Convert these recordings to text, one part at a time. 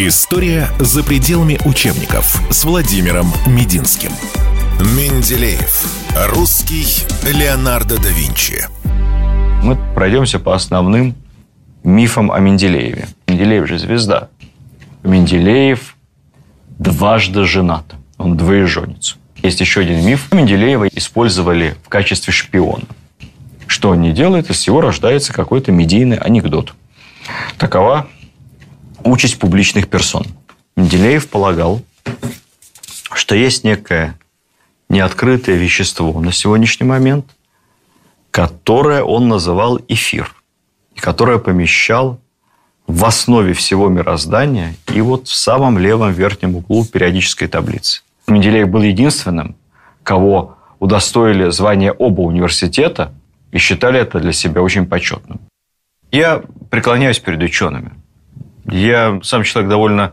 История за пределами учебников с Владимиром Мединским. Менделеев. Русский Леонардо да Винчи. Мы пройдемся по основным мифам о Менделееве. Менделеев же звезда. Менделеев дважды женат. Он двоеженец. Есть еще один миф. Менделеева использовали в качестве шпиона. Что он не делает, из всего рождается какой-то медийный анекдот. Такова участь публичных персон. Менделеев полагал, что есть некое неоткрытое вещество на сегодняшний момент, которое он называл эфир, и которое помещал в основе всего мироздания и вот в самом левом верхнем углу периодической таблицы. Менделеев был единственным, кого удостоили звания оба университета и считали это для себя очень почетным. Я преклоняюсь перед учеными. Я сам человек довольно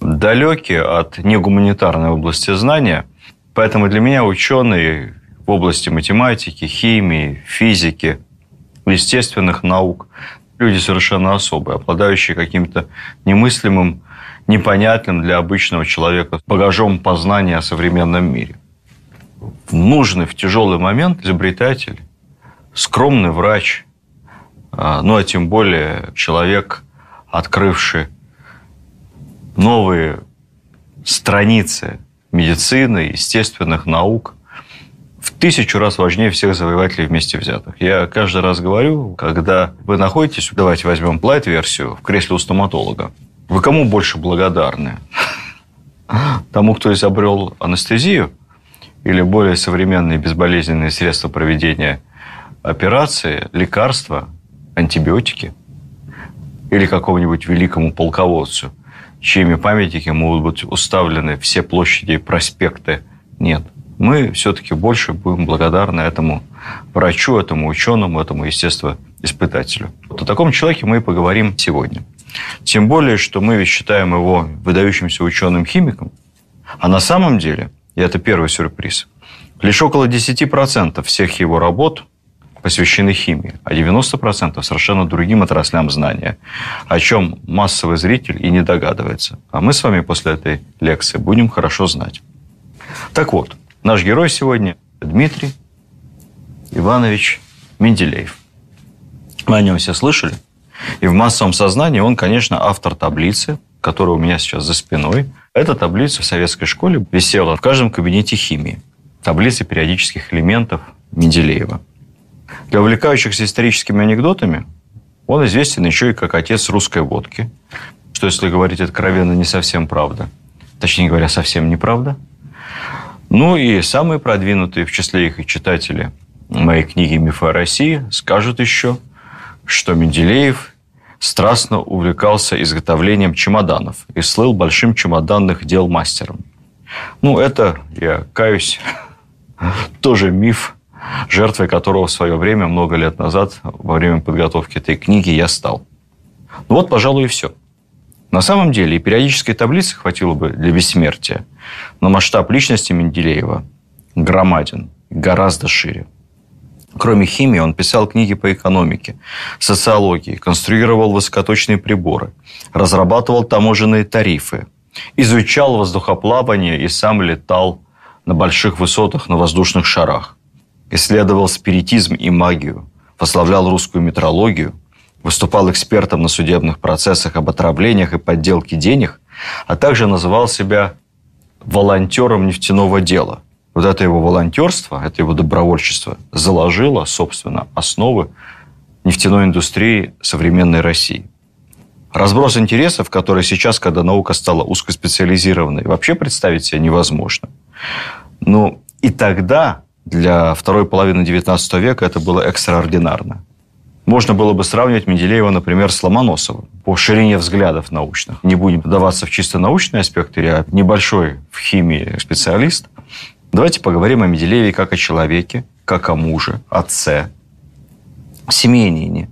далекий от негуманитарной области знания, поэтому для меня ученые в области математики, химии, физики, естественных наук люди совершенно особые, обладающие каким-то немыслимым, непонятным для обычного человека багажом познания о современном мире. В нужный, в тяжелый момент изобретатель, скромный врач, а, ну а тем более человек – открывший новые страницы медицины, естественных наук, в тысячу раз важнее всех завоевателей вместе взятых. Я каждый раз говорю, когда вы находитесь, давайте возьмем плайт-версию, в кресле у стоматолога, вы кому больше благодарны? Тому, кто изобрел анестезию или более современные безболезненные средства проведения операции, лекарства, антибиотики – или какому-нибудь великому полководцу, чьими памятники могут быть уставлены все площади и проспекты. Нет. Мы все-таки больше будем благодарны этому врачу, этому ученому, этому естествоиспытателю. Вот о таком человеке мы и поговорим сегодня. Тем более, что мы ведь считаем его выдающимся ученым-химиком, а на самом деле, и это первый сюрприз, лишь около 10% всех его работ посвящены химии, а 90% совершенно другим отраслям знания, о чем массовый зритель и не догадывается. А мы с вами после этой лекции будем хорошо знать. Так вот, наш герой сегодня Дмитрий Иванович Менделеев. Мы о нем все слышали. И в массовом сознании он, конечно, автор таблицы, которая у меня сейчас за спиной. Эта таблица в советской школе висела в каждом кабинете химии. Таблицы периодических элементов Менделеева – для увлекающихся историческими анекдотами он известен еще и как отец русской водки, что, если говорить откровенно, не совсем правда. Точнее говоря, совсем неправда. Ну и самые продвинутые в числе их и читатели моей книги «Мифы о России» скажут еще, что Менделеев страстно увлекался изготовлением чемоданов и слыл большим чемоданных дел мастером. Ну, это, я каюсь, тоже миф, жертвой которого в свое время, много лет назад, во время подготовки этой книги, я стал. Ну вот, пожалуй, и все. На самом деле и периодической таблицы хватило бы для бессмертия, но масштаб личности Менделеева громаден, гораздо шире. Кроме химии, он писал книги по экономике, социологии, конструировал высокоточные приборы, разрабатывал таможенные тарифы, изучал воздухоплавание и сам летал на больших высотах на воздушных шарах исследовал спиритизм и магию, прославлял русскую метрологию, выступал экспертом на судебных процессах об отравлениях и подделке денег, а также называл себя волонтером нефтяного дела. Вот это его волонтерство, это его добровольчество заложило, собственно, основы нефтяной индустрии современной России. Разброс интересов, который сейчас, когда наука стала узкоспециализированной, вообще представить себе невозможно. Но и тогда для второй половины XIX века это было экстраординарно. Можно было бы сравнивать Менделеева, например, с Ломоносовым по ширине взглядов научных. Не будем вдаваться в чисто научные аспекты, я небольшой в химии специалист. Давайте поговорим о Менделееве как о человеке, как о муже, отце, семьянине,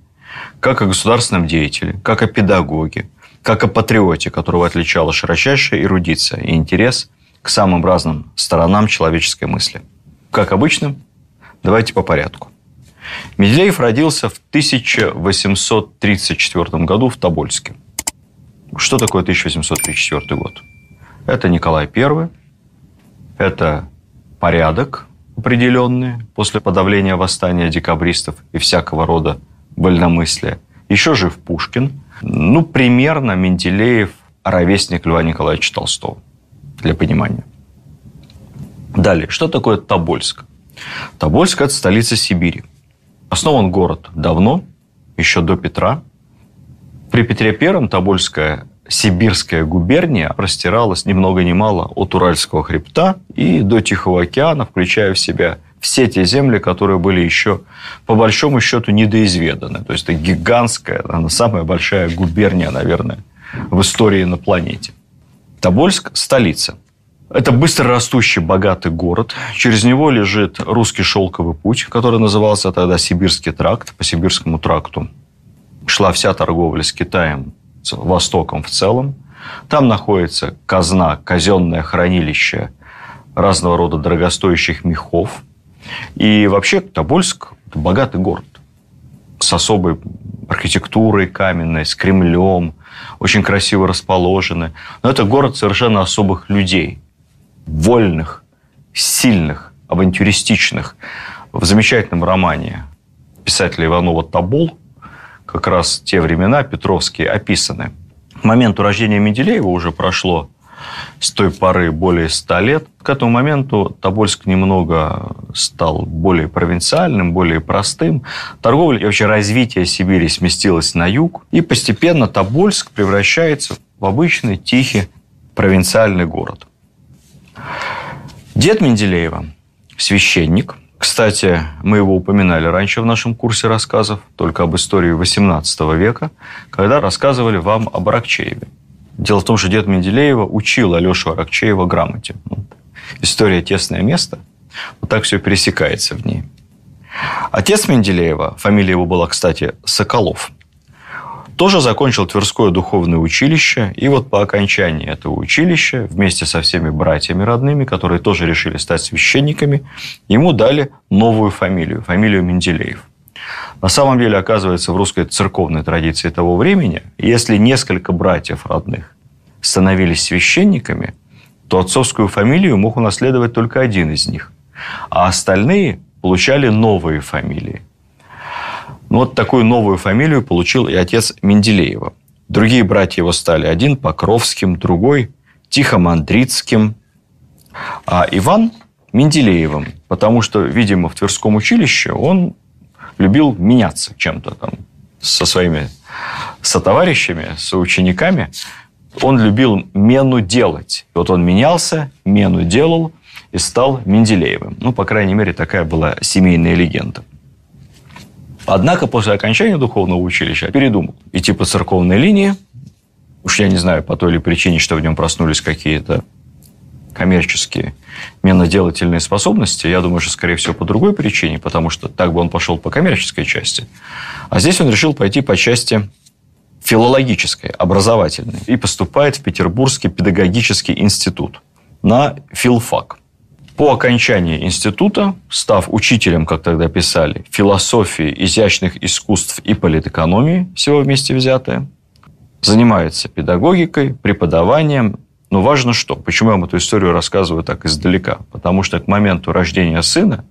как о государственном деятеле, как о педагоге, как о патриоте, которого отличала широчайшая эрудиция и интерес к самым разным сторонам человеческой мысли – как обычно, давайте по порядку. Менделеев родился в 1834 году в Тобольске. Что такое 1834 год? Это Николай I, это порядок определенный после подавления восстания декабристов и всякого рода вольномыслия. Еще жив Пушкин. Ну, примерно Менделеев ровесник Льва Николаевича Толстого, для понимания. Далее, что такое Тобольск? Тобольск – это столица Сибири. Основан город давно, еще до Петра. При Петре I Тобольская Сибирская губерния простиралась ни много ни мало от Уральского хребта и до Тихого океана, включая в себя все те земли, которые были еще, по большому счету, недоизведаны. То есть это гигантская, она самая большая губерния, наверное, в истории на планете. Тобольск – столица. Это быстро растущий, богатый город. Через него лежит русский шелковый путь, который назывался тогда Сибирский тракт. По Сибирскому тракту шла вся торговля с Китаем, с Востоком в целом. Там находится казна, казенное хранилище разного рода дорогостоящих мехов. И вообще Тобольск – богатый город с особой архитектурой каменной, с Кремлем, очень красиво расположены. Но это город совершенно особых людей, вольных, сильных, авантюристичных. В замечательном романе писателя Иванова «Тобол» как раз те времена петровские описаны. К моменту рождения Менделеева уже прошло с той поры более ста лет. К этому моменту Тобольск немного стал более провинциальным, более простым. Торговля и вообще развитие Сибири сместилось на юг. И постепенно Тобольск превращается в обычный тихий провинциальный город. Дед Менделеева, священник. Кстати, мы его упоминали раньше в нашем курсе рассказов, только об истории XVIII века, когда рассказывали вам об Аракчееве. Дело в том, что дед Менделеева учил Алешу Аракчеева грамоте. История «Тесное место». Вот так все пересекается в ней. Отец Менделеева, фамилия его была, кстати, Соколов, тоже закончил Тверское духовное училище. И вот по окончании этого училища вместе со всеми братьями родными, которые тоже решили стать священниками, ему дали новую фамилию, фамилию Менделеев. На самом деле, оказывается, в русской церковной традиции того времени, если несколько братьев родных становились священниками, то отцовскую фамилию мог унаследовать только один из них, а остальные получали новые фамилии. Ну, вот такую новую фамилию получил и отец Менделеева. Другие братья его стали один Покровским, другой Тихомандрицким, а Иван Менделеевым, потому что, видимо, в Тверском училище он любил меняться чем-то там со своими сотоварищами, соучениками. Он любил мену делать. Вот он менялся, мену делал и стал Менделеевым. Ну, по крайней мере, такая была семейная легенда. Однако после окончания духовного училища передумал идти по церковной линии. Уж я не знаю, по той или причине, что в нем проснулись какие-то коммерческие меноделательные способности. Я думаю, что, скорее всего, по другой причине, потому что так бы он пошел по коммерческой части. А здесь он решил пойти по части филологической, образовательной, и поступает в Петербургский педагогический институт на филфак. По окончании института, став учителем, как тогда писали, философии, изящных искусств и политэкономии, всего вместе взятое, занимается педагогикой, преподаванием, но важно что? Почему я вам эту историю рассказываю так издалека? Потому что к моменту рождения сына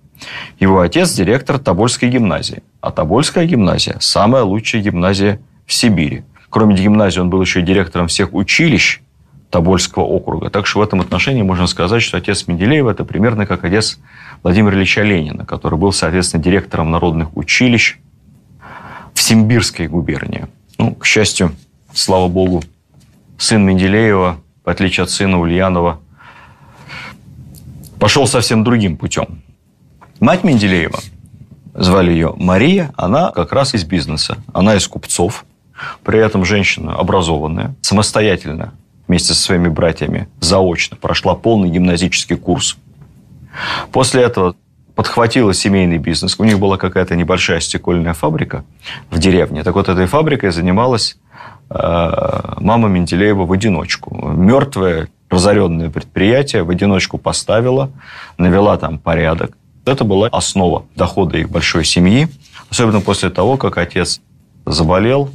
его отец директор Тобольской гимназии. А Тобольская гимназия – самая лучшая гимназия в Сибири. Кроме гимназии, он был еще и директором всех училищ Тобольского округа. Так что в этом отношении можно сказать, что отец Менделеева – это примерно как отец Владимира Ильича Ленина, который был, соответственно, директором народных училищ в Симбирской губернии. Ну, к счастью, слава богу, сын Менделеева в отличие от сына Ульянова, пошел совсем другим путем. Мать Менделеева, звали ее Мария, она как раз из бизнеса. Она из купцов, при этом женщина образованная, самостоятельно вместе со своими братьями заочно прошла полный гимназический курс. После этого подхватила семейный бизнес. У них была какая-то небольшая стекольная фабрика в деревне. Так вот, этой фабрикой занималась Э, мама Менделеева в одиночку. Мертвое, разоренное предприятие в одиночку поставила, навела там порядок. Это была основа дохода их большой семьи, особенно после того, как отец заболел.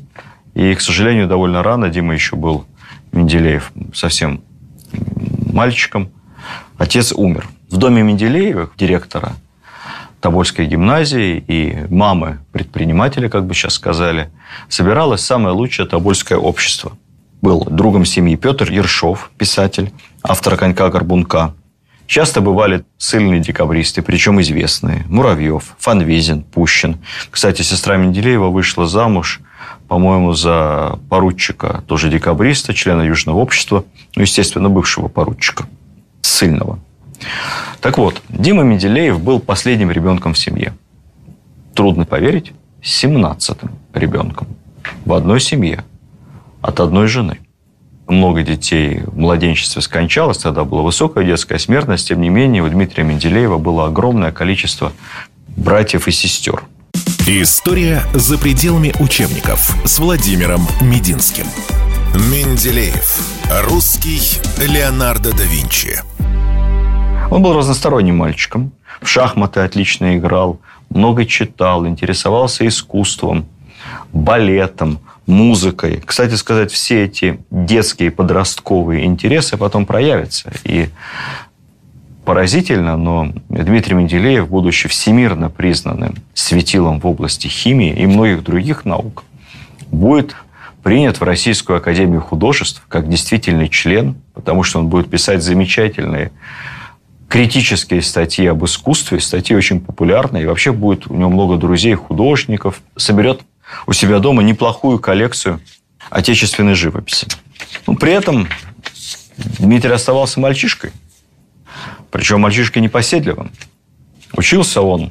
И, к сожалению, довольно рано, Дима еще был Менделеев совсем мальчиком. Отец умер. В доме Менделеевых, директора Тобольской гимназии и мамы предпринимателя, как бы сейчас сказали, собиралось самое лучшее тобольское общество. Был другом семьи Петр Ершов, писатель, автор «Конька-горбунка». Часто бывали сильные декабристы, причем известные. Муравьев, Фанвизин, Пущин. Кстати, сестра Менделеева вышла замуж – по-моему, за поручика, тоже декабриста, члена Южного общества, ну, естественно, бывшего поручика, сильного. Так вот, Дима Менделеев был последним ребенком в семье. Трудно поверить, 17-м ребенком в одной семье от одной жены. Много детей в младенчестве скончалось, тогда была высокая детская смертность. Тем не менее, у Дмитрия Менделеева было огромное количество братьев и сестер. История за пределами учебников с Владимиром Мединским. Менделеев. Русский Леонардо да Винчи. Он был разносторонним мальчиком. В шахматы отлично играл, много читал, интересовался искусством, балетом, музыкой. Кстати сказать, все эти детские подростковые интересы потом проявятся. И поразительно, но Дмитрий Менделеев, будучи всемирно признанным светилом в области химии и многих других наук, будет принят в Российскую Академию Художеств как действительный член, потому что он будет писать замечательные критические статьи об искусстве, статьи очень популярные, и вообще будет у него много друзей, художников, соберет у себя дома неплохую коллекцию отечественной живописи. Но при этом Дмитрий оставался мальчишкой, причем мальчишка непоседливым. Учился он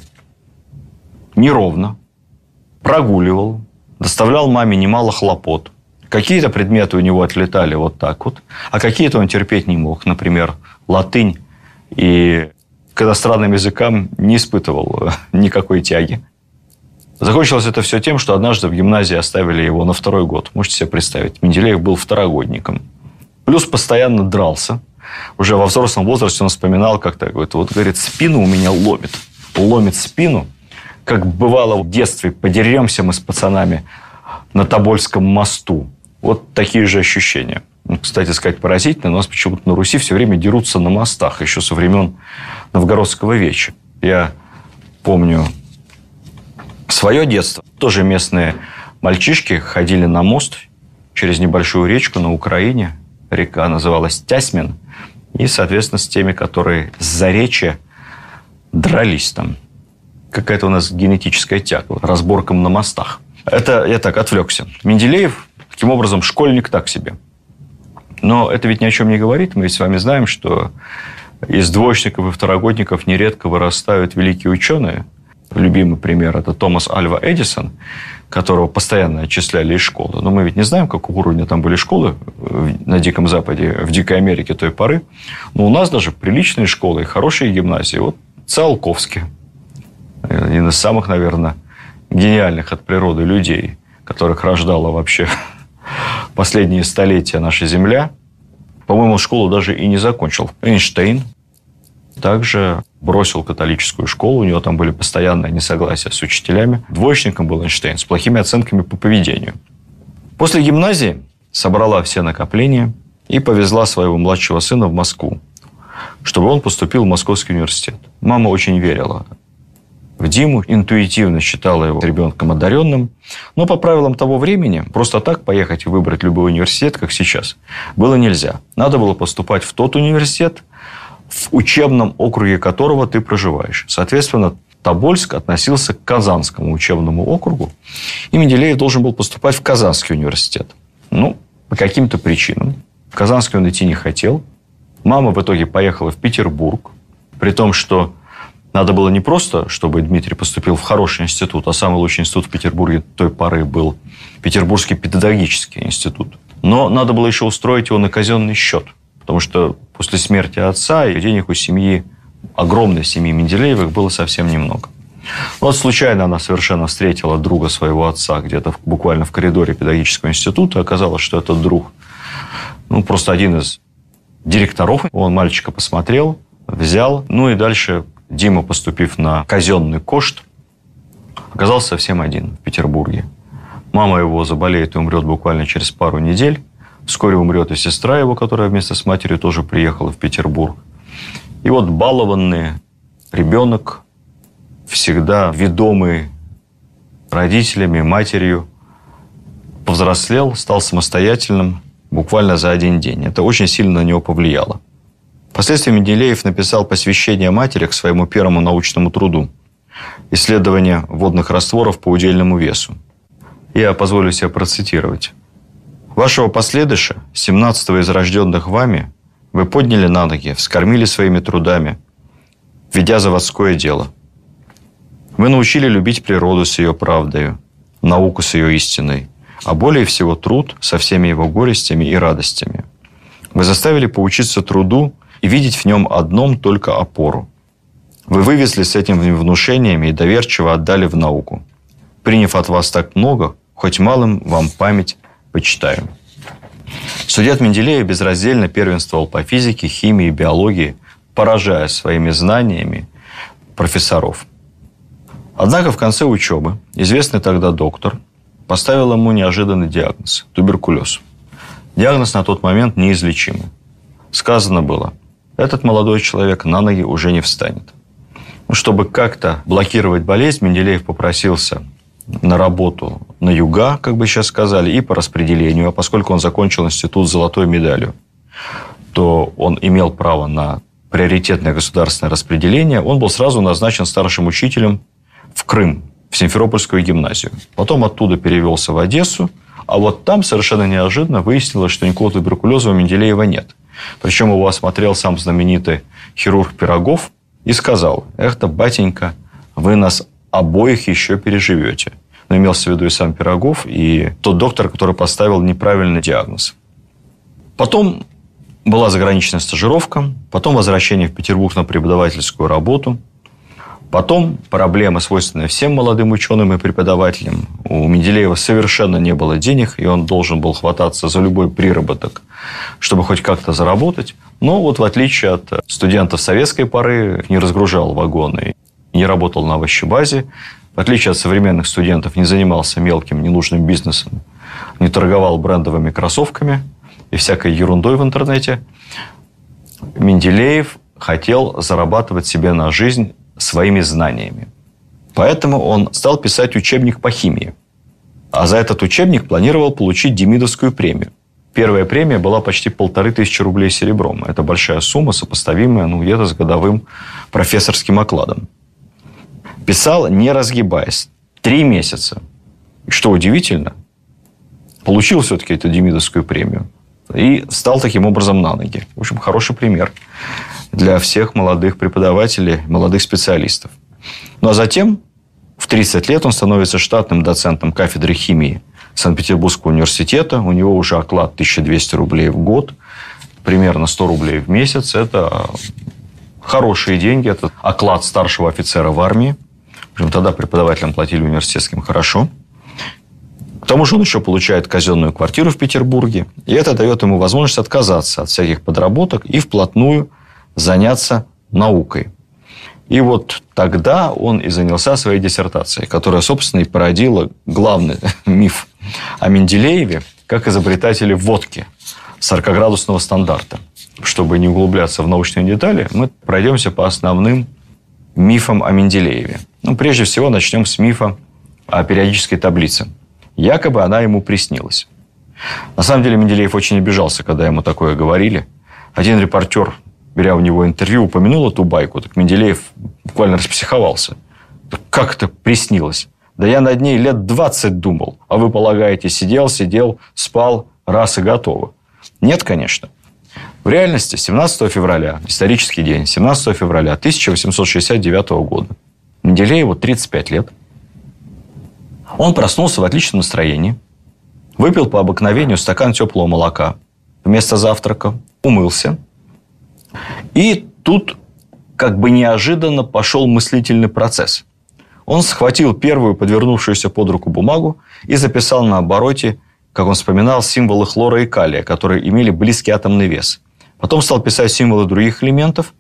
неровно, прогуливал, доставлял маме немало хлопот. Какие-то предметы у него отлетали вот так вот, а какие-то он терпеть не мог. Например, латынь и к иностранным языкам не испытывал никакой тяги. Закончилось это все тем, что однажды в гимназии оставили его на второй год. Можете себе представить. Менделеев был второгодником. Плюс постоянно дрался уже во взрослом возрасте он вспоминал как-то, говорит, вот, говорит, спину у меня ломит. Ломит спину, как бывало в детстве, подеремся мы с пацанами на Тобольском мосту. Вот такие же ощущения. Ну, кстати сказать, поразительно, у нас почему-то на Руси все время дерутся на мостах, еще со времен Новгородского веча. Я помню свое детство. Тоже местные мальчишки ходили на мост через небольшую речку на Украине. Река называлась Тясмин – и, соответственно, с теми, которые с заречья дрались там. Какая-то у нас генетическая тяга, разборкам на мостах. Это я так отвлекся. Менделеев, таким образом, школьник так себе. Но это ведь ни о чем не говорит. Мы ведь с вами знаем, что из двоечников и второгодников нередко вырастают великие ученые. Любимый пример – это Томас Альва Эдисон, которого постоянно отчисляли из школы. Но мы ведь не знаем, какого уровня там были школы на Диком Западе, в Дикой Америке той поры. Но у нас даже приличные школы и хорошие гимназии. Вот Циолковский. Один из самых, наверное, гениальных от природы людей, которых рождала вообще последние столетия наша Земля. По-моему, школу даже и не закончил. Эйнштейн, также бросил католическую школу, у него там были постоянные несогласия с учителями. Двоечником был Эйнштейн с плохими оценками по поведению. После гимназии собрала все накопления и повезла своего младшего сына в Москву, чтобы он поступил в Московский университет. Мама очень верила в Диму, интуитивно считала его ребенком одаренным. Но по правилам того времени просто так поехать и выбрать любой университет, как сейчас, было нельзя. Надо было поступать в тот университет, в учебном округе которого ты проживаешь. Соответственно, Тобольск относился к Казанскому учебному округу, и Менделеев должен был поступать в Казанский университет. Ну, по каким-то причинам. В Казанский он идти не хотел. Мама в итоге поехала в Петербург, при том, что надо было не просто, чтобы Дмитрий поступил в хороший институт, а самый лучший институт в Петербурге той поры был Петербургский педагогический институт. Но надо было еще устроить его на казенный счет – Потому что после смерти отца денег у семьи, огромной семьи Менделеевых, было совсем немного. Вот случайно она совершенно встретила друга своего отца где-то буквально в коридоре педагогического института. Оказалось, что этот друг, ну, просто один из директоров. Он мальчика посмотрел, взял. Ну и дальше Дима, поступив на казенный кошт, оказался совсем один в Петербурге. Мама его заболеет и умрет буквально через пару недель. Вскоре умрет и сестра его, которая вместе с матерью тоже приехала в Петербург. И вот балованный ребенок, всегда ведомый родителями, матерью, повзрослел, стал самостоятельным буквально за один день. Это очень сильно на него повлияло. Впоследствии Менделеев написал посвящение матери к своему первому научному труду «Исследование водных растворов по удельному весу». Я позволю себе процитировать. «Вашего последыша, 17-го из рожденных вами, вы подняли на ноги, вскормили своими трудами, ведя заводское дело. Вы научили любить природу с ее правдою, науку с ее истиной, а более всего труд со всеми его горестями и радостями. Вы заставили поучиться труду и видеть в нем одном только опору. Вы вывезли с этими внушениями и доверчиво отдали в науку. Приняв от вас так много, хоть малым вам память почитаю. Студент Менделеев безраздельно первенствовал по физике, химии, биологии, поражая своими знаниями профессоров. Однако в конце учебы известный тогда доктор поставил ему неожиданный диагноз – туберкулез. Диагноз на тот момент неизлечимый. Сказано было, этот молодой человек на ноги уже не встанет. Ну, чтобы как-то блокировать болезнь, Менделеев попросился на работу на юга, как бы сейчас сказали, и по распределению. А поскольку он закончил институт с золотой медалью, то он имел право на приоритетное государственное распределение. Он был сразу назначен старшим учителем в Крым, в Симферопольскую гимназию. Потом оттуда перевелся в Одессу, а вот там совершенно неожиданно выяснилось, что никакого туберкулеза у Менделеева нет. Причем его осмотрел сам знаменитый хирург Пирогов и сказал, «Эх-то, батенька, вы нас обоих еще переживете». Но имелся в виду и сам Пирогов, и тот доктор, который поставил неправильный диагноз. Потом была заграничная стажировка, потом возвращение в Петербург на преподавательскую работу – Потом проблема, свойственная всем молодым ученым и преподавателям. У Менделеева совершенно не было денег, и он должен был хвататься за любой приработок, чтобы хоть как-то заработать. Но вот в отличие от студентов советской поры, не разгружал вагоны, не работал на овощебазе, в отличие от современных студентов, не занимался мелким, ненужным бизнесом, не торговал брендовыми кроссовками и всякой ерундой в интернете. Менделеев хотел зарабатывать себе на жизнь своими знаниями. Поэтому он стал писать учебник по химии. А за этот учебник планировал получить Демидовскую премию. Первая премия была почти полторы тысячи рублей серебром. Это большая сумма, сопоставимая ну, где-то с годовым профессорским окладом. Писал, не разгибаясь. Три месяца. Что удивительно, получил все-таки эту Демидовскую премию. И стал таким образом на ноги. В общем, хороший пример для всех молодых преподавателей, молодых специалистов. Ну а затем, в 30 лет, он становится штатным доцентом кафедры химии Санкт-Петербургского университета. У него уже оклад 1200 рублей в год, примерно 100 рублей в месяц. Это хорошие деньги, это оклад старшего офицера в армии. Общем, тогда преподавателям платили университетским хорошо. К тому же он еще получает казенную квартиру в Петербурге. И это дает ему возможность отказаться от всяких подработок и вплотную – заняться наукой. И вот тогда он и занялся своей диссертацией, которая, собственно, и породила главный миф о Менделееве как изобретателе водки 40-градусного стандарта. Чтобы не углубляться в научные детали, мы пройдемся по основным мифам о Менделееве. Ну, прежде всего, начнем с мифа о периодической таблице. Якобы она ему приснилась. На самом деле Менделеев очень обижался, когда ему такое говорили. Один репортер беря у него интервью, упомянул эту байку, так Менделеев буквально распсиховался. Как это приснилось? Да я над ней лет 20 думал. А вы полагаете, сидел, сидел, спал, раз и готово. Нет, конечно. В реальности 17 февраля, исторический день, 17 февраля 1869 года, Менделееву 35 лет, он проснулся в отличном настроении, выпил по обыкновению стакан теплого молока вместо завтрака, умылся – и тут как бы неожиданно пошел мыслительный процесс. Он схватил первую подвернувшуюся под руку бумагу и записал на обороте, как он вспоминал, символы хлора и калия, которые имели близкий атомный вес. Потом стал писать символы других элементов,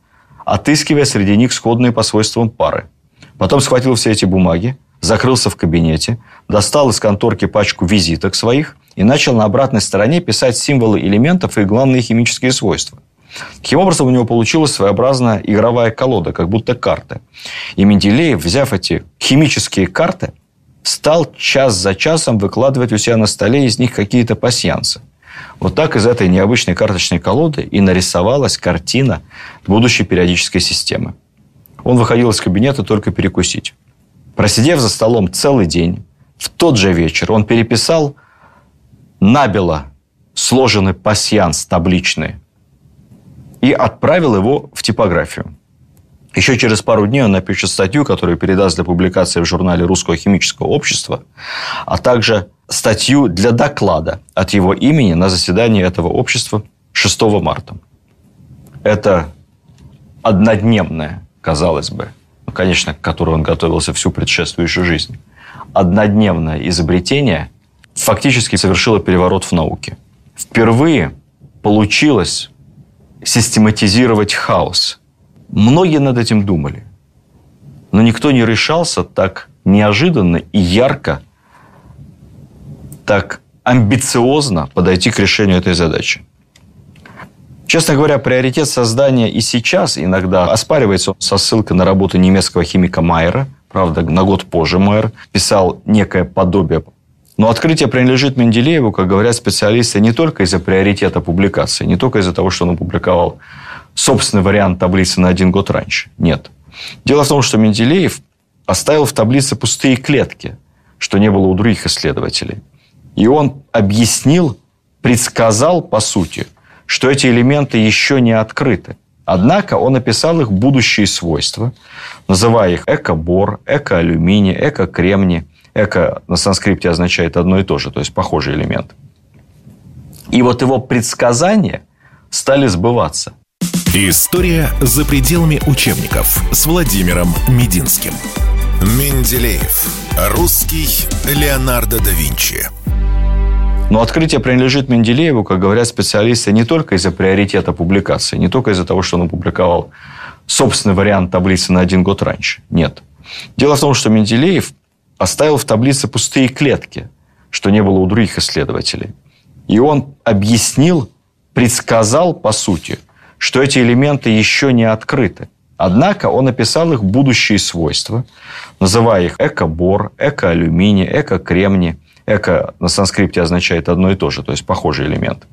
отыскивая среди них сходные по свойствам пары. Потом схватил все эти бумаги, закрылся в кабинете, достал из конторки пачку визиток своих и начал на обратной стороне писать символы элементов и главные химические свойства. Таким образом, у него получилась своеобразная игровая колода, как будто карты. И Менделеев, взяв эти химические карты, стал час за часом выкладывать у себя на столе из них какие-то пасьянсы. Вот так из этой необычной карточной колоды и нарисовалась картина будущей периодической системы. Он выходил из кабинета только перекусить. Просидев за столом целый день, в тот же вечер он переписал набело сложенный пасьянс табличный и отправил его в типографию. Еще через пару дней он напишет статью, которую передаст для публикации в журнале Русского химического общества, а также статью для доклада от его имени на заседании этого общества 6 марта. Это однодневное, казалось бы, ну, конечно, к которой он готовился всю предшествующую жизнь, однодневное изобретение фактически совершило переворот в науке. Впервые получилось систематизировать хаос. Многие над этим думали, но никто не решался так неожиданно и ярко, так амбициозно подойти к решению этой задачи. Честно говоря, приоритет создания и сейчас иногда оспаривается со ссылкой на работу немецкого химика Майера. Правда, на год позже Майер писал некое подобие. Но открытие принадлежит Менделееву, как говорят специалисты, не только из-за приоритета публикации, не только из-за того, что он опубликовал собственный вариант таблицы на один год раньше. Нет. Дело в том, что Менделеев оставил в таблице пустые клетки, что не было у других исследователей. И он объяснил, предсказал, по сути – что эти элементы еще не открыты. Однако он описал их будущие свойства, называя их эко-бор, эко-алюминий, эко-кремний. Эко на санскрипте означает одно и то же, то есть похожий элемент. И вот его предсказания стали сбываться. История за пределами учебников с Владимиром Мединским. Менделеев. Русский Леонардо да Винчи. Но открытие принадлежит Менделееву, как говорят специалисты, не только из-за приоритета публикации, не только из-за того, что он опубликовал собственный вариант таблицы на один год раньше. Нет. Дело в том, что Менделеев оставил в таблице пустые клетки, что не было у других исследователей. И он объяснил, предсказал, по сути, что эти элементы еще не открыты. Однако он описал их будущие свойства, называя их эко-бор, эко-алюминий, Эко на санскрипте означает одно и то же, то есть похожий элемент.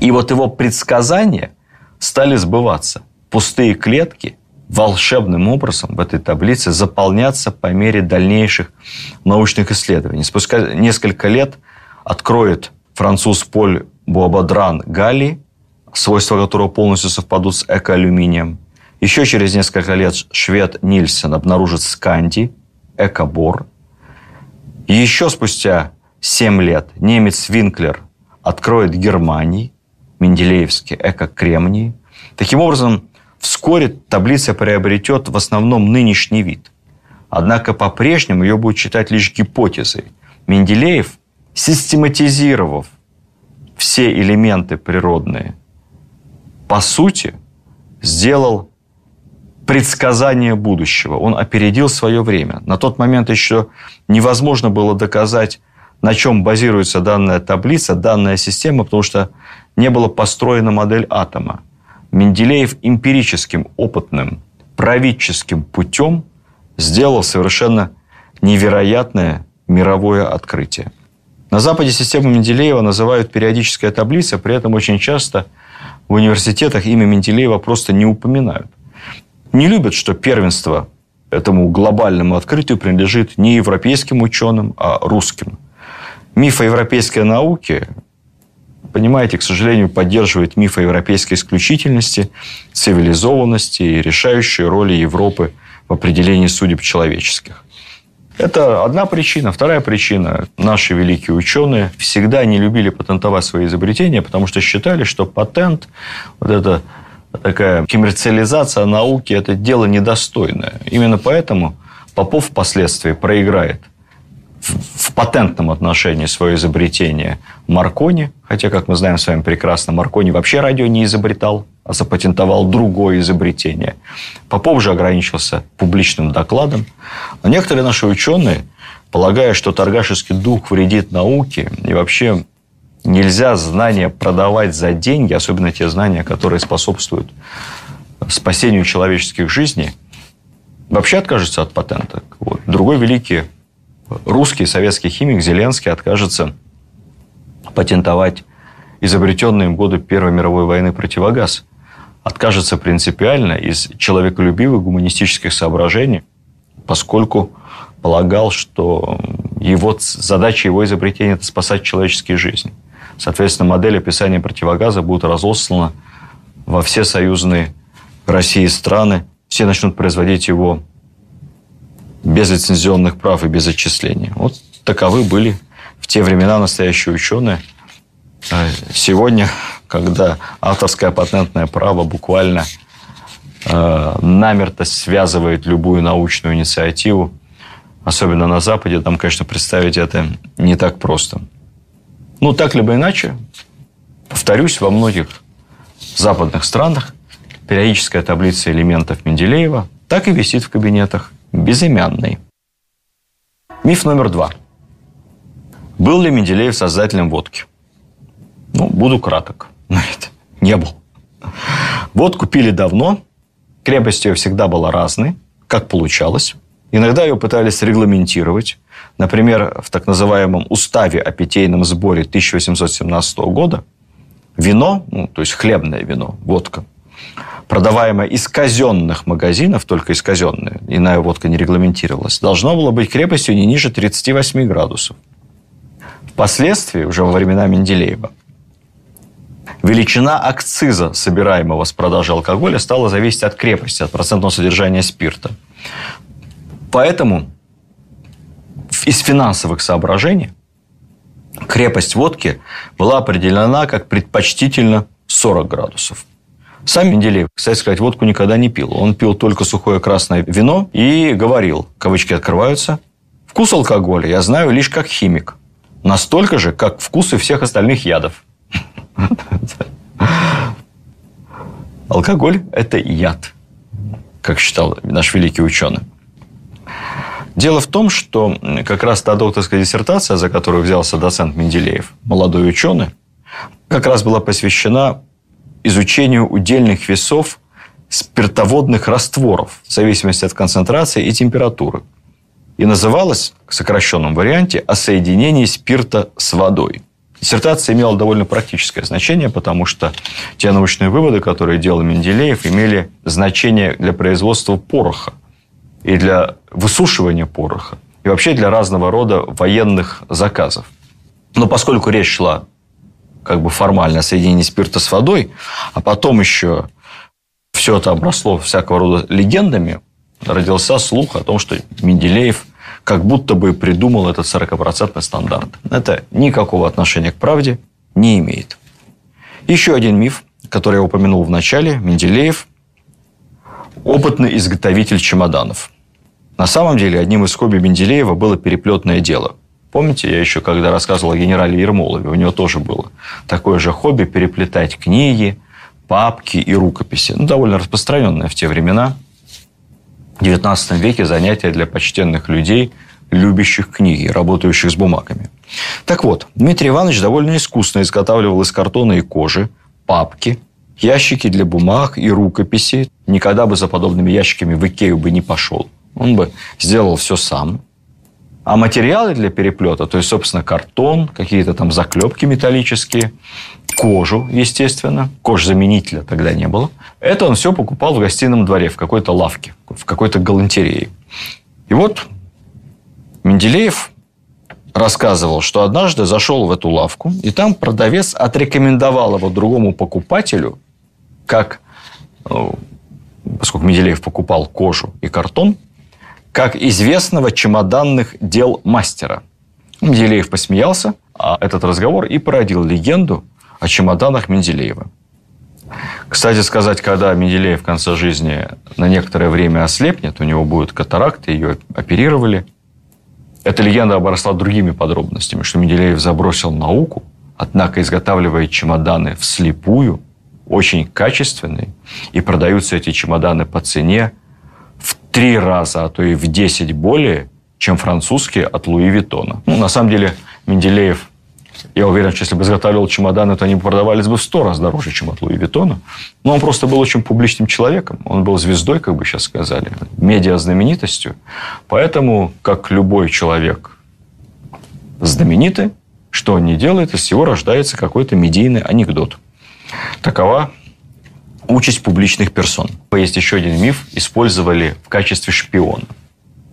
И вот его предсказания стали сбываться. Пустые клетки волшебным образом в этой таблице заполнятся по мере дальнейших научных исследований. Спустя несколько лет откроет француз Поль Буабадран Галли, свойства которого полностью совпадут с экоалюминием. Еще через несколько лет швед Нильсон обнаружит сканди, экобор – еще спустя 7 лет немец Винклер откроет Германии, Менделеевский эко-кремний. Таким образом, вскоре таблица приобретет в основном нынешний вид. Однако по-прежнему ее будут читать лишь гипотезы. Менделеев, систематизировав все элементы природные, по сути, сделал предсказание будущего. Он опередил свое время. На тот момент еще невозможно было доказать, на чем базируется данная таблица, данная система, потому что не была построена модель атома. Менделеев эмпирическим, опытным, правительским путем сделал совершенно невероятное мировое открытие. На Западе систему Менделеева называют периодическая таблица, при этом очень часто в университетах имя Менделеева просто не упоминают не любят, что первенство этому глобальному открытию принадлежит не европейским ученым, а русским. Миф о европейской науке, понимаете, к сожалению, поддерживает миф о европейской исключительности, цивилизованности и решающей роли Европы в определении судеб человеческих. Это одна причина. Вторая причина. Наши великие ученые всегда не любили патентовать свои изобретения, потому что считали, что патент, вот это такая коммерциализация науки – это дело недостойное. Именно поэтому Попов впоследствии проиграет в патентном отношении свое изобретение Маркони, хотя, как мы знаем с вами прекрасно, Маркони вообще радио не изобретал, а запатентовал другое изобретение. Попов же ограничился публичным докладом. Но некоторые наши ученые полагая, что торгашеский дух вредит науке, и вообще нельзя знания продавать за деньги, особенно те знания, которые способствуют спасению человеческих жизней, вообще откажется от патента. Вот. Другой великий русский советский химик Зеленский откажется патентовать изобретенный им годы Первой мировой войны противогаз. Откажется принципиально из человеколюбивых гуманистических соображений, поскольку полагал, что его, задача его изобретения – это спасать человеческие жизни. Соответственно, модель описания противогаза будет разослана во все союзные России страны. Все начнут производить его без лицензионных прав и без отчисления. Вот таковы были в те времена настоящие ученые. А сегодня, когда авторское патентное право буквально э, намерто связывает любую научную инициативу, особенно на Западе, там, конечно, представить это не так просто. Ну, так либо иначе, повторюсь, во многих западных странах периодическая таблица элементов Менделеева так и висит в кабинетах безымянный. Миф номер два. Был ли Менделеев создателем водки? Ну, буду краток. Нет, не был. Водку пили давно, крепость ее всегда была разной, как получалось. Иногда ее пытались регламентировать. Например, в так называемом уставе о питейном сборе 1817 года вино, ну, то есть хлебное вино, водка, продаваемое из казенных магазинов, только из казенных, иная водка не регламентировалась, должно было быть крепостью не ниже 38 градусов. Впоследствии, уже во времена Менделеева, величина акциза, собираемого с продажи алкоголя, стала зависеть от крепости, от процентного содержания спирта. Поэтому из финансовых соображений крепость водки была определена как предпочтительно 40 градусов. Сам Менделеев, кстати сказать, водку никогда не пил. Он пил только сухое красное вино и говорил, кавычки открываются, «Вкус алкоголя я знаю лишь как химик. Настолько же, как вкусы всех остальных ядов». Алкоголь – это яд, как считал наш великий ученый. Дело в том, что как раз та докторская диссертация, за которую взялся доцент Менделеев, молодой ученый, как раз была посвящена изучению удельных весов спиртоводных растворов в зависимости от концентрации и температуры. И называлась, в сокращенном варианте, о соединении спирта с водой. Диссертация имела довольно практическое значение, потому что те научные выводы, которые делал Менделеев, имели значение для производства пороха и для высушивания пороха, и вообще для разного рода военных заказов. Но поскольку речь шла как бы формально соединение спирта с водой, а потом еще все это обросло всякого рода легендами, родился слух о том, что Менделеев как будто бы придумал этот 40% стандарт. Это никакого отношения к правде не имеет. Еще один миф, который я упомянул в начале, Менделеев – опытный изготовитель чемоданов. На самом деле, одним из хобби Менделеева было переплетное дело – Помните, я еще когда рассказывал о генерале Ермолове, у него тоже было такое же хобби переплетать книги, папки и рукописи. Ну, довольно распространенное в те времена. В XIX веке занятие для почтенных людей, любящих книги, работающих с бумагами. Так вот, Дмитрий Иванович довольно искусно изготавливал из картона и кожи папки, ящики для бумаг и рукописи. Никогда бы за подобными ящиками в Икею бы не пошел. Он бы сделал все сам. А материалы для переплета, то есть, собственно, картон, какие-то там заклепки металлические, кожу, естественно, кожзаменителя тогда не было. Это он все покупал в гостином дворе, в какой-то лавке, в какой-то галантерее. И вот Менделеев рассказывал, что однажды зашел в эту лавку, и там продавец отрекомендовал его другому покупателю, как, ну, поскольку Менделеев покупал кожу и картон, как известного чемоданных дел мастера. Менделеев посмеялся, а этот разговор и породил легенду о чемоданах Менделеева. Кстати сказать, когда Менделеев в конце жизни на некоторое время ослепнет, у него будет катаракт, ее оперировали, эта легенда обросла другими подробностями, что Менделеев забросил науку, однако изготавливая чемоданы вслепую, очень качественные, и продаются эти чемоданы по цене, три раза, а то и в десять более, чем французские от Луи Виттона. Ну, на самом деле, Менделеев, я уверен, что если бы изготавливал чемоданы, то они продавались бы в сто раз дороже, чем от Луи Виттона. Но он просто был очень публичным человеком. Он был звездой, как бы сейчас сказали, медиа-знаменитостью. Поэтому, как любой человек знаменитый, что он не делает, из всего рождается какой-то медийный анекдот. Такова участь публичных персон. Есть еще один миф, использовали в качестве шпиона.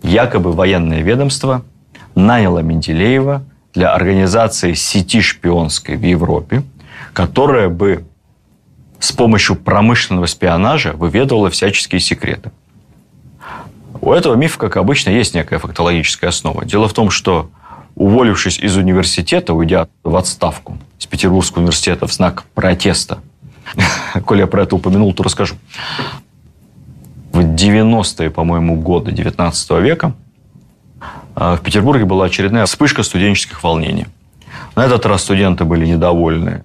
Якобы военное ведомство наняло Менделеева для организации сети шпионской в Европе, которая бы с помощью промышленного шпионажа выведывала всяческие секреты. У этого мифа, как обычно, есть некая фактологическая основа. Дело в том, что уволившись из университета, уйдя в отставку с Петербургского университета в знак протеста, коли я про это упомянул, то расскажу. В 90-е, по-моему, годы 19 века а, в Петербурге была очередная вспышка студенческих волнений. На этот раз студенты были недовольны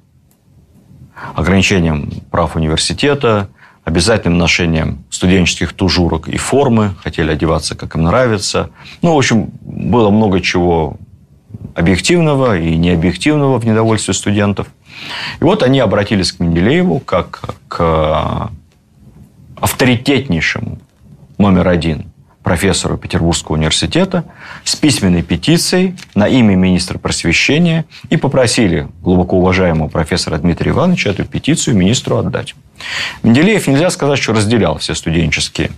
ограничением прав университета, обязательным ношением студенческих тужурок и формы, хотели одеваться, как им нравится. Ну, в общем, было много чего объективного и необъективного в недовольстве студентов. И вот они обратились к Менделееву как к авторитетнейшему номер один профессору Петербургского университета с письменной петицией на имя министра просвещения и попросили глубоко уважаемого профессора Дмитрия Ивановича эту петицию министру отдать. Менделеев нельзя сказать, что разделял все студенческие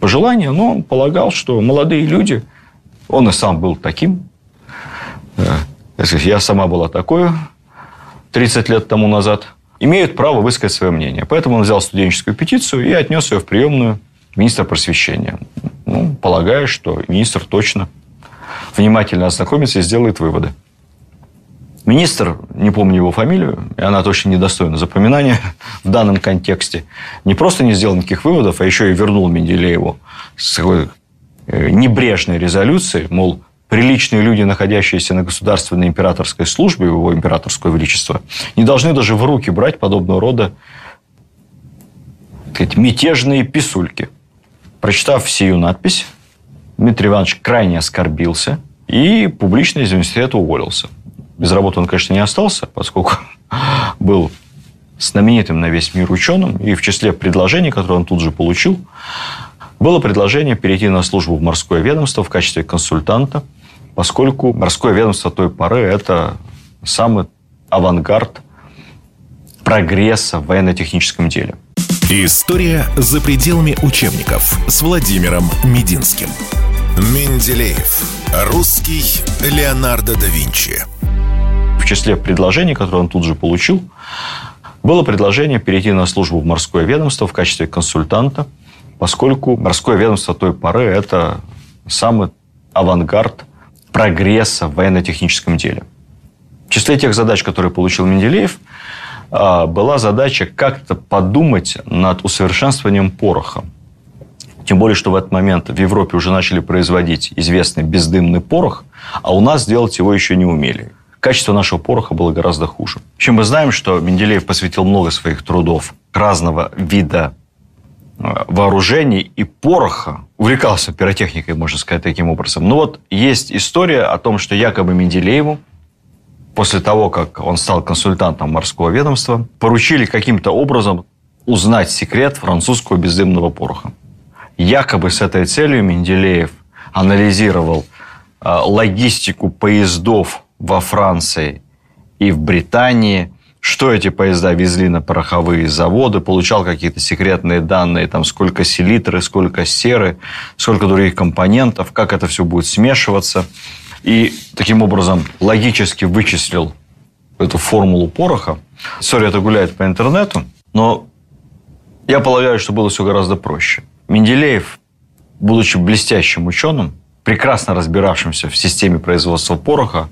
пожелания, но он полагал, что молодые люди, он и сам был таким, я сама была такой 30 лет тому назад, имеют право высказать свое мнение. Поэтому он взял студенческую петицию и отнес ее в приемную министра просвещения. Ну, полагая, что министр точно внимательно ознакомится и сделает выводы. Министр, не помню его фамилию, и она точно недостойна запоминания в данном контексте, не просто не сделал никаких выводов, а еще и вернул Менделееву с такой э, небрежной резолюцией, мол, приличные люди, находящиеся на государственной императорской службе, его императорское величество, не должны даже в руки брать подобного рода сказать, мятежные писульки. Прочитав сию надпись, Дмитрий Иванович крайне оскорбился и публично из университета уволился. Без работы он, конечно, не остался, поскольку был знаменитым на весь мир ученым, и в числе предложений, которые он тут же получил, было предложение перейти на службу в морское ведомство в качестве консультанта – поскольку морское ведомство той поры – это самый авангард прогресса в военно-техническом деле. История за пределами учебников с Владимиром Мединским. Менделеев. Русский Леонардо да Винчи. В числе предложений, которые он тут же получил, было предложение перейти на службу в морское ведомство в качестве консультанта, поскольку морское ведомство той поры – это самый авангард прогресса в военно-техническом деле. В числе тех задач, которые получил Менделеев, а, была задача как-то подумать над усовершенствованием пороха. Тем более, что в этот момент в Европе уже начали производить известный бездымный порох, а у нас сделать его еще не умели. Качество нашего пороха было гораздо хуже. Чем мы знаем, что Менделеев посвятил много своих трудов разного вида вооружений и пороха. Увлекался пиротехникой, можно сказать, таким образом. Но вот есть история о том, что якобы Менделееву после того, как он стал консультантом морского ведомства, поручили каким-то образом узнать секрет французского бездымного пороха. Якобы с этой целью Менделеев анализировал э, логистику поездов во Франции и в Британии – что эти поезда везли на пороховые заводы, получал какие-то секретные данные, там сколько селитры, сколько серы, сколько других компонентов, как это все будет смешиваться. И таким образом логически вычислил эту формулу пороха. Сори, это гуляет по интернету, но я полагаю, что было все гораздо проще. Менделеев, будучи блестящим ученым, прекрасно разбиравшимся в системе производства пороха,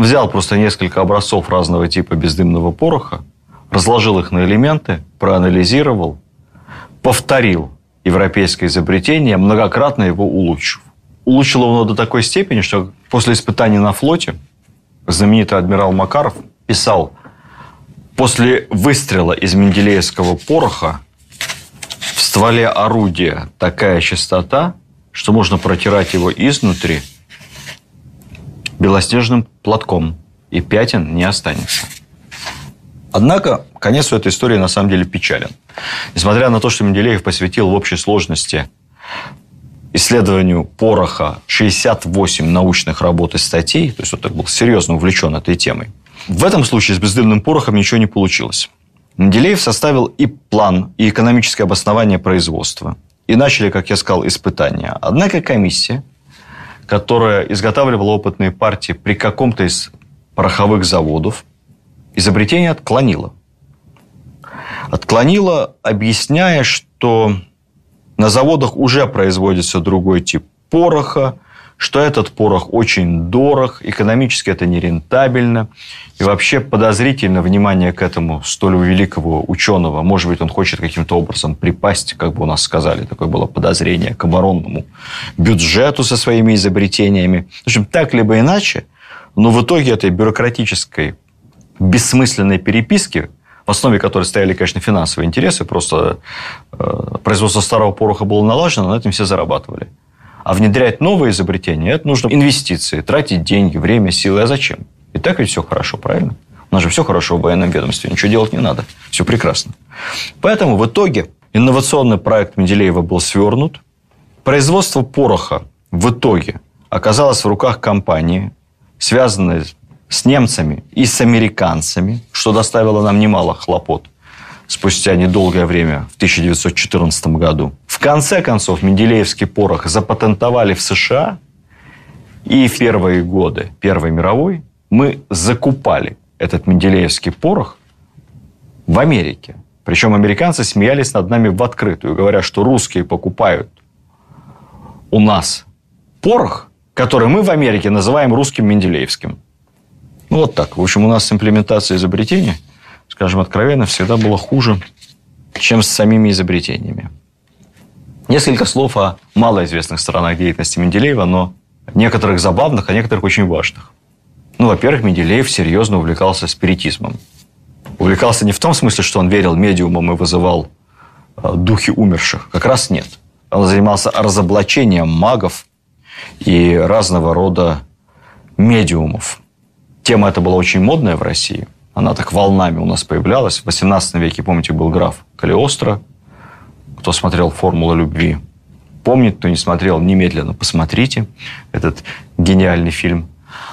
взял просто несколько образцов разного типа бездымного пороха, разложил их на элементы, проанализировал, повторил европейское изобретение, многократно его улучшив. Улучшил его до такой степени, что после испытаний на флоте знаменитый адмирал Макаров писал, после выстрела из менделеевского пороха в стволе орудия такая частота, что можно протирать его изнутри белоснежным платком, и пятен не останется. Однако, конец у этой истории на самом деле печален. Несмотря на то, что Менделеев посвятил в общей сложности исследованию пороха 68 научных работ и статей, то есть он так был серьезно увлечен этой темой, в этом случае с бездымным порохом ничего не получилось. Менделеев составил и план, и экономическое обоснование производства. И начали, как я сказал, испытания. Однако комиссия, которая изготавливала опытные партии при каком-то из пороховых заводов, изобретение отклонила. Отклонила, объясняя, что на заводах уже производится другой тип пороха, что этот порох очень дорог, экономически это нерентабельно. И вообще подозрительно внимание к этому столь великого ученого. Может быть, он хочет каким-то образом припасть, как бы у нас сказали, такое было подозрение к оборонному бюджету со своими изобретениями. В общем, так либо иначе, но в итоге этой бюрократической бессмысленной переписки, в основе которой стояли, конечно, финансовые интересы, просто э, производство старого пороха было налажено, на этом все зарабатывали. А внедрять новые изобретения, это нужно инвестиции, тратить деньги, время, силы. А зачем? И так ведь все хорошо, правильно? У нас же все хорошо в военном ведомстве, ничего делать не надо. Все прекрасно. Поэтому в итоге инновационный проект Менделеева был свернут. Производство пороха в итоге оказалось в руках компании, связанной с немцами и с американцами, что доставило нам немало хлопот спустя недолгое время, в 1914 году. Конце концов, Менделеевский порох запатентовали в США, и в первые годы Первой мировой мы закупали этот Менделеевский порох в Америке. Причем американцы смеялись над нами в открытую, говоря, что русские покупают у нас порох, который мы в Америке называем русским Менделеевским. Ну, вот так. В общем, у нас с имплементацией изобретения, скажем откровенно, всегда было хуже, чем с самими изобретениями. Несколько слов о малоизвестных сторонах деятельности Менделеева, но некоторых забавных, а некоторых очень важных. Ну, во-первых, Менделеев серьезно увлекался спиритизмом. Увлекался не в том смысле, что он верил медиумам и вызывал э, духи умерших. Как раз нет. Он занимался разоблачением магов и разного рода медиумов. Тема эта была очень модная в России. Она так волнами у нас появлялась. В 18 веке, помните, был граф Калиостро. Кто смотрел «Формула любви», помнит, кто не смотрел, немедленно посмотрите этот гениальный фильм.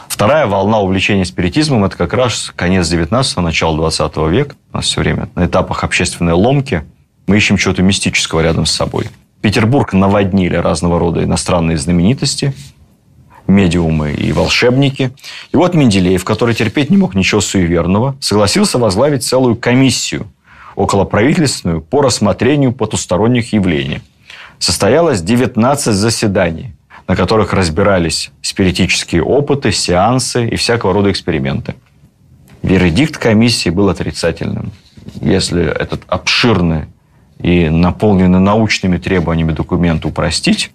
Вторая волна увлечения спиритизмом – это как раз конец 19-го, начало 20 века. У нас все время на этапах общественной ломки мы ищем чего-то мистического рядом с собой. Петербург наводнили разного рода иностранные знаменитости – медиумы и волшебники. И вот Менделеев, который терпеть не мог ничего суеверного, согласился возглавить целую комиссию околоправительственную по рассмотрению потусторонних явлений. Состоялось 19 заседаний, на которых разбирались спиритические опыты, сеансы и всякого рода эксперименты. Вердикт комиссии был отрицательным. Если этот обширный и наполненный научными требованиями документ упростить,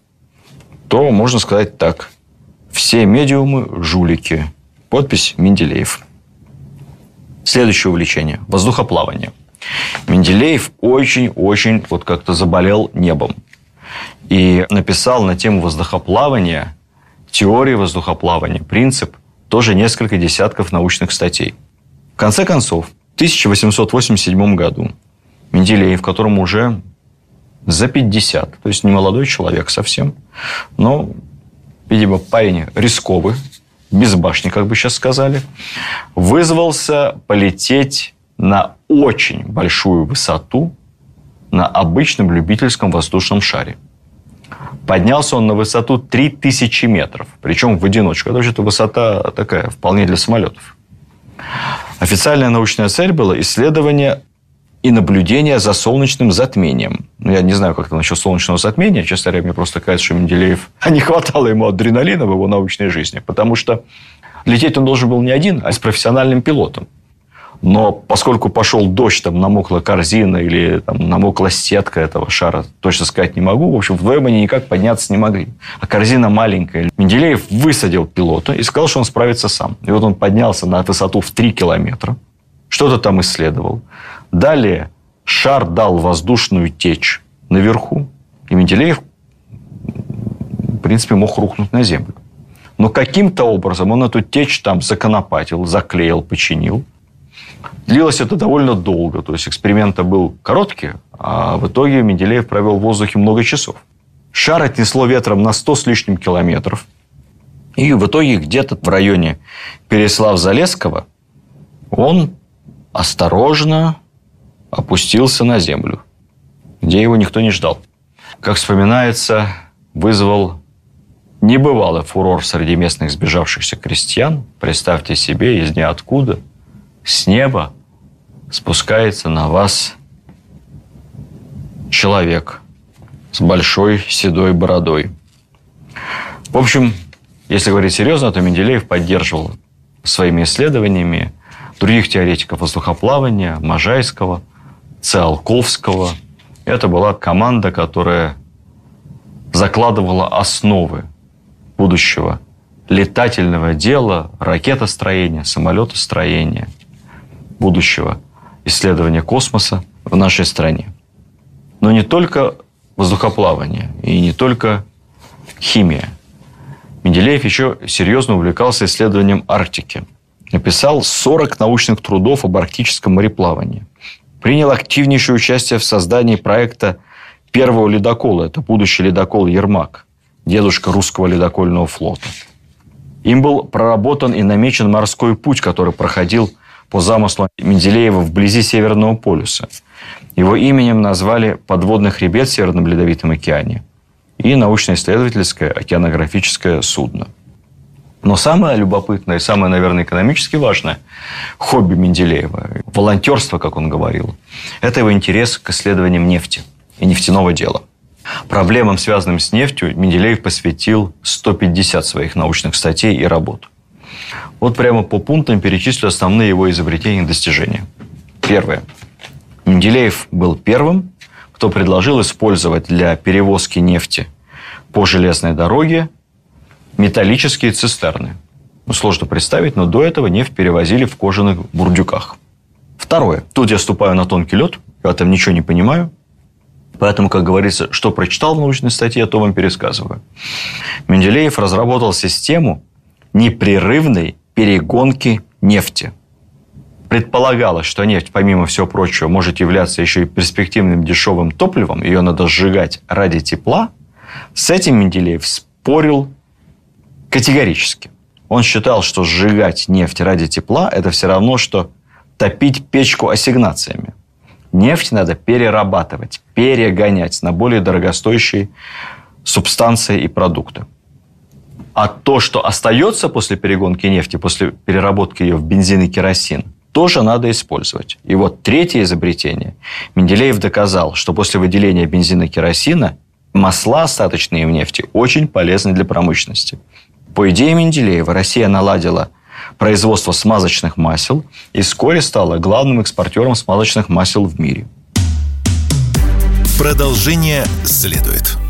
то можно сказать так. Все медиумы – жулики. Подпись Менделеев. Следующее увлечение – воздухоплавание. Менделеев очень-очень вот как-то заболел небом. И написал на тему воздухоплавания, теории воздухоплавания, принцип, тоже несколько десятков научных статей. В конце концов, в 1887 году Менделеев, которому уже за 50, то есть не молодой человек совсем, но видимо, парень рисковый, без башни, как бы сейчас сказали, вызвался полететь на очень большую высоту на обычном любительском воздушном шаре. Поднялся он на высоту 3000 метров, причем в одиночку. Это вообще-то высота такая, вполне для самолетов. Официальная научная цель была исследование и наблюдение за солнечным затмением. Ну, я не знаю, как это насчет солнечного затмения. Честно говоря, мне просто кажется, что Менделеев... А не хватало ему адреналина в его научной жизни. Потому что лететь он должен был не один, а с профессиональным пилотом. Но поскольку пошел дождь, там намокла корзина или там, намокла сетка этого шара, точно сказать не могу. В общем, вдвоем они никак подняться не могли. А корзина маленькая. Менделеев высадил пилота и сказал, что он справится сам. И вот он поднялся на высоту в 3 километра, что-то там исследовал. Далее шар дал воздушную течь наверху, и Менделеев принципе, мог рухнуть на землю. Но каким-то образом он эту течь там законопатил, заклеил, починил. Длилось это довольно долго. То есть эксперимент был короткий, а в итоге Менделеев провел в воздухе много часов. Шар отнесло ветром на 100 с лишним километров. И в итоге где-то в районе Переслав-Залесского он осторожно опустился на землю, где его никто не ждал. Как вспоминается, вызвал небывалый фурор среди местных сбежавшихся крестьян. Представьте себе, из ниоткуда, с неба спускается на вас человек с большой седой бородой. В общем, если говорить серьезно, то Менделеев поддерживал своими исследованиями других теоретиков воздухоплавания, Можайского, Циолковского. Это была команда, которая закладывала основы будущего летательного дела, ракетостроения, самолетостроения, будущего исследования космоса в нашей стране. Но не только воздухоплавание и не только химия. Менделеев еще серьезно увлекался исследованием Арктики. Написал 40 научных трудов об арктическом мореплавании. Принял активнейшее участие в создании проекта первого ледокола. Это будущий ледокол «Ермак», дедушка русского ледокольного флота. Им был проработан и намечен морской путь, который проходил по замыслу Менделеева вблизи Северного полюса. Его именем назвали подводный хребет в Северном Ледовитом океане и научно-исследовательское океанографическое судно. Но самое любопытное и самое, наверное, экономически важное хобби Менделеева, волонтерство, как он говорил, это его интерес к исследованиям нефти и нефтяного дела. Проблемам, связанным с нефтью, Менделеев посвятил 150 своих научных статей и работ. Вот прямо по пунктам перечислю основные его изобретения и достижения. Первое. Менделеев был первым, кто предложил использовать для перевозки нефти по железной дороге металлические цистерны. Ну, сложно представить, но до этого нефть перевозили в кожаных бурдюках. Второе. Тут я ступаю на тонкий лед, я этом ничего не понимаю. Поэтому, как говорится, что прочитал в научной статье, то вам пересказываю. Менделеев разработал систему непрерывной перегонки нефти. Предполагалось, что нефть, помимо всего прочего, может являться еще и перспективным дешевым топливом, ее надо сжигать ради тепла. С этим Менделеев спорил категорически. Он считал, что сжигать нефть ради тепла – это все равно, что топить печку ассигнациями. Нефть надо перерабатывать, перегонять на более дорогостоящие субстанции и продукты. А то, что остается после перегонки нефти, после переработки ее в бензин и керосин, тоже надо использовать. И вот третье изобретение. Менделеев доказал, что после выделения бензина и керосина масла, остаточные в нефти, очень полезны для промышленности. По идее Менделеева, Россия наладила производство смазочных масел и вскоре стала главным экспортером смазочных масел в мире. Продолжение следует.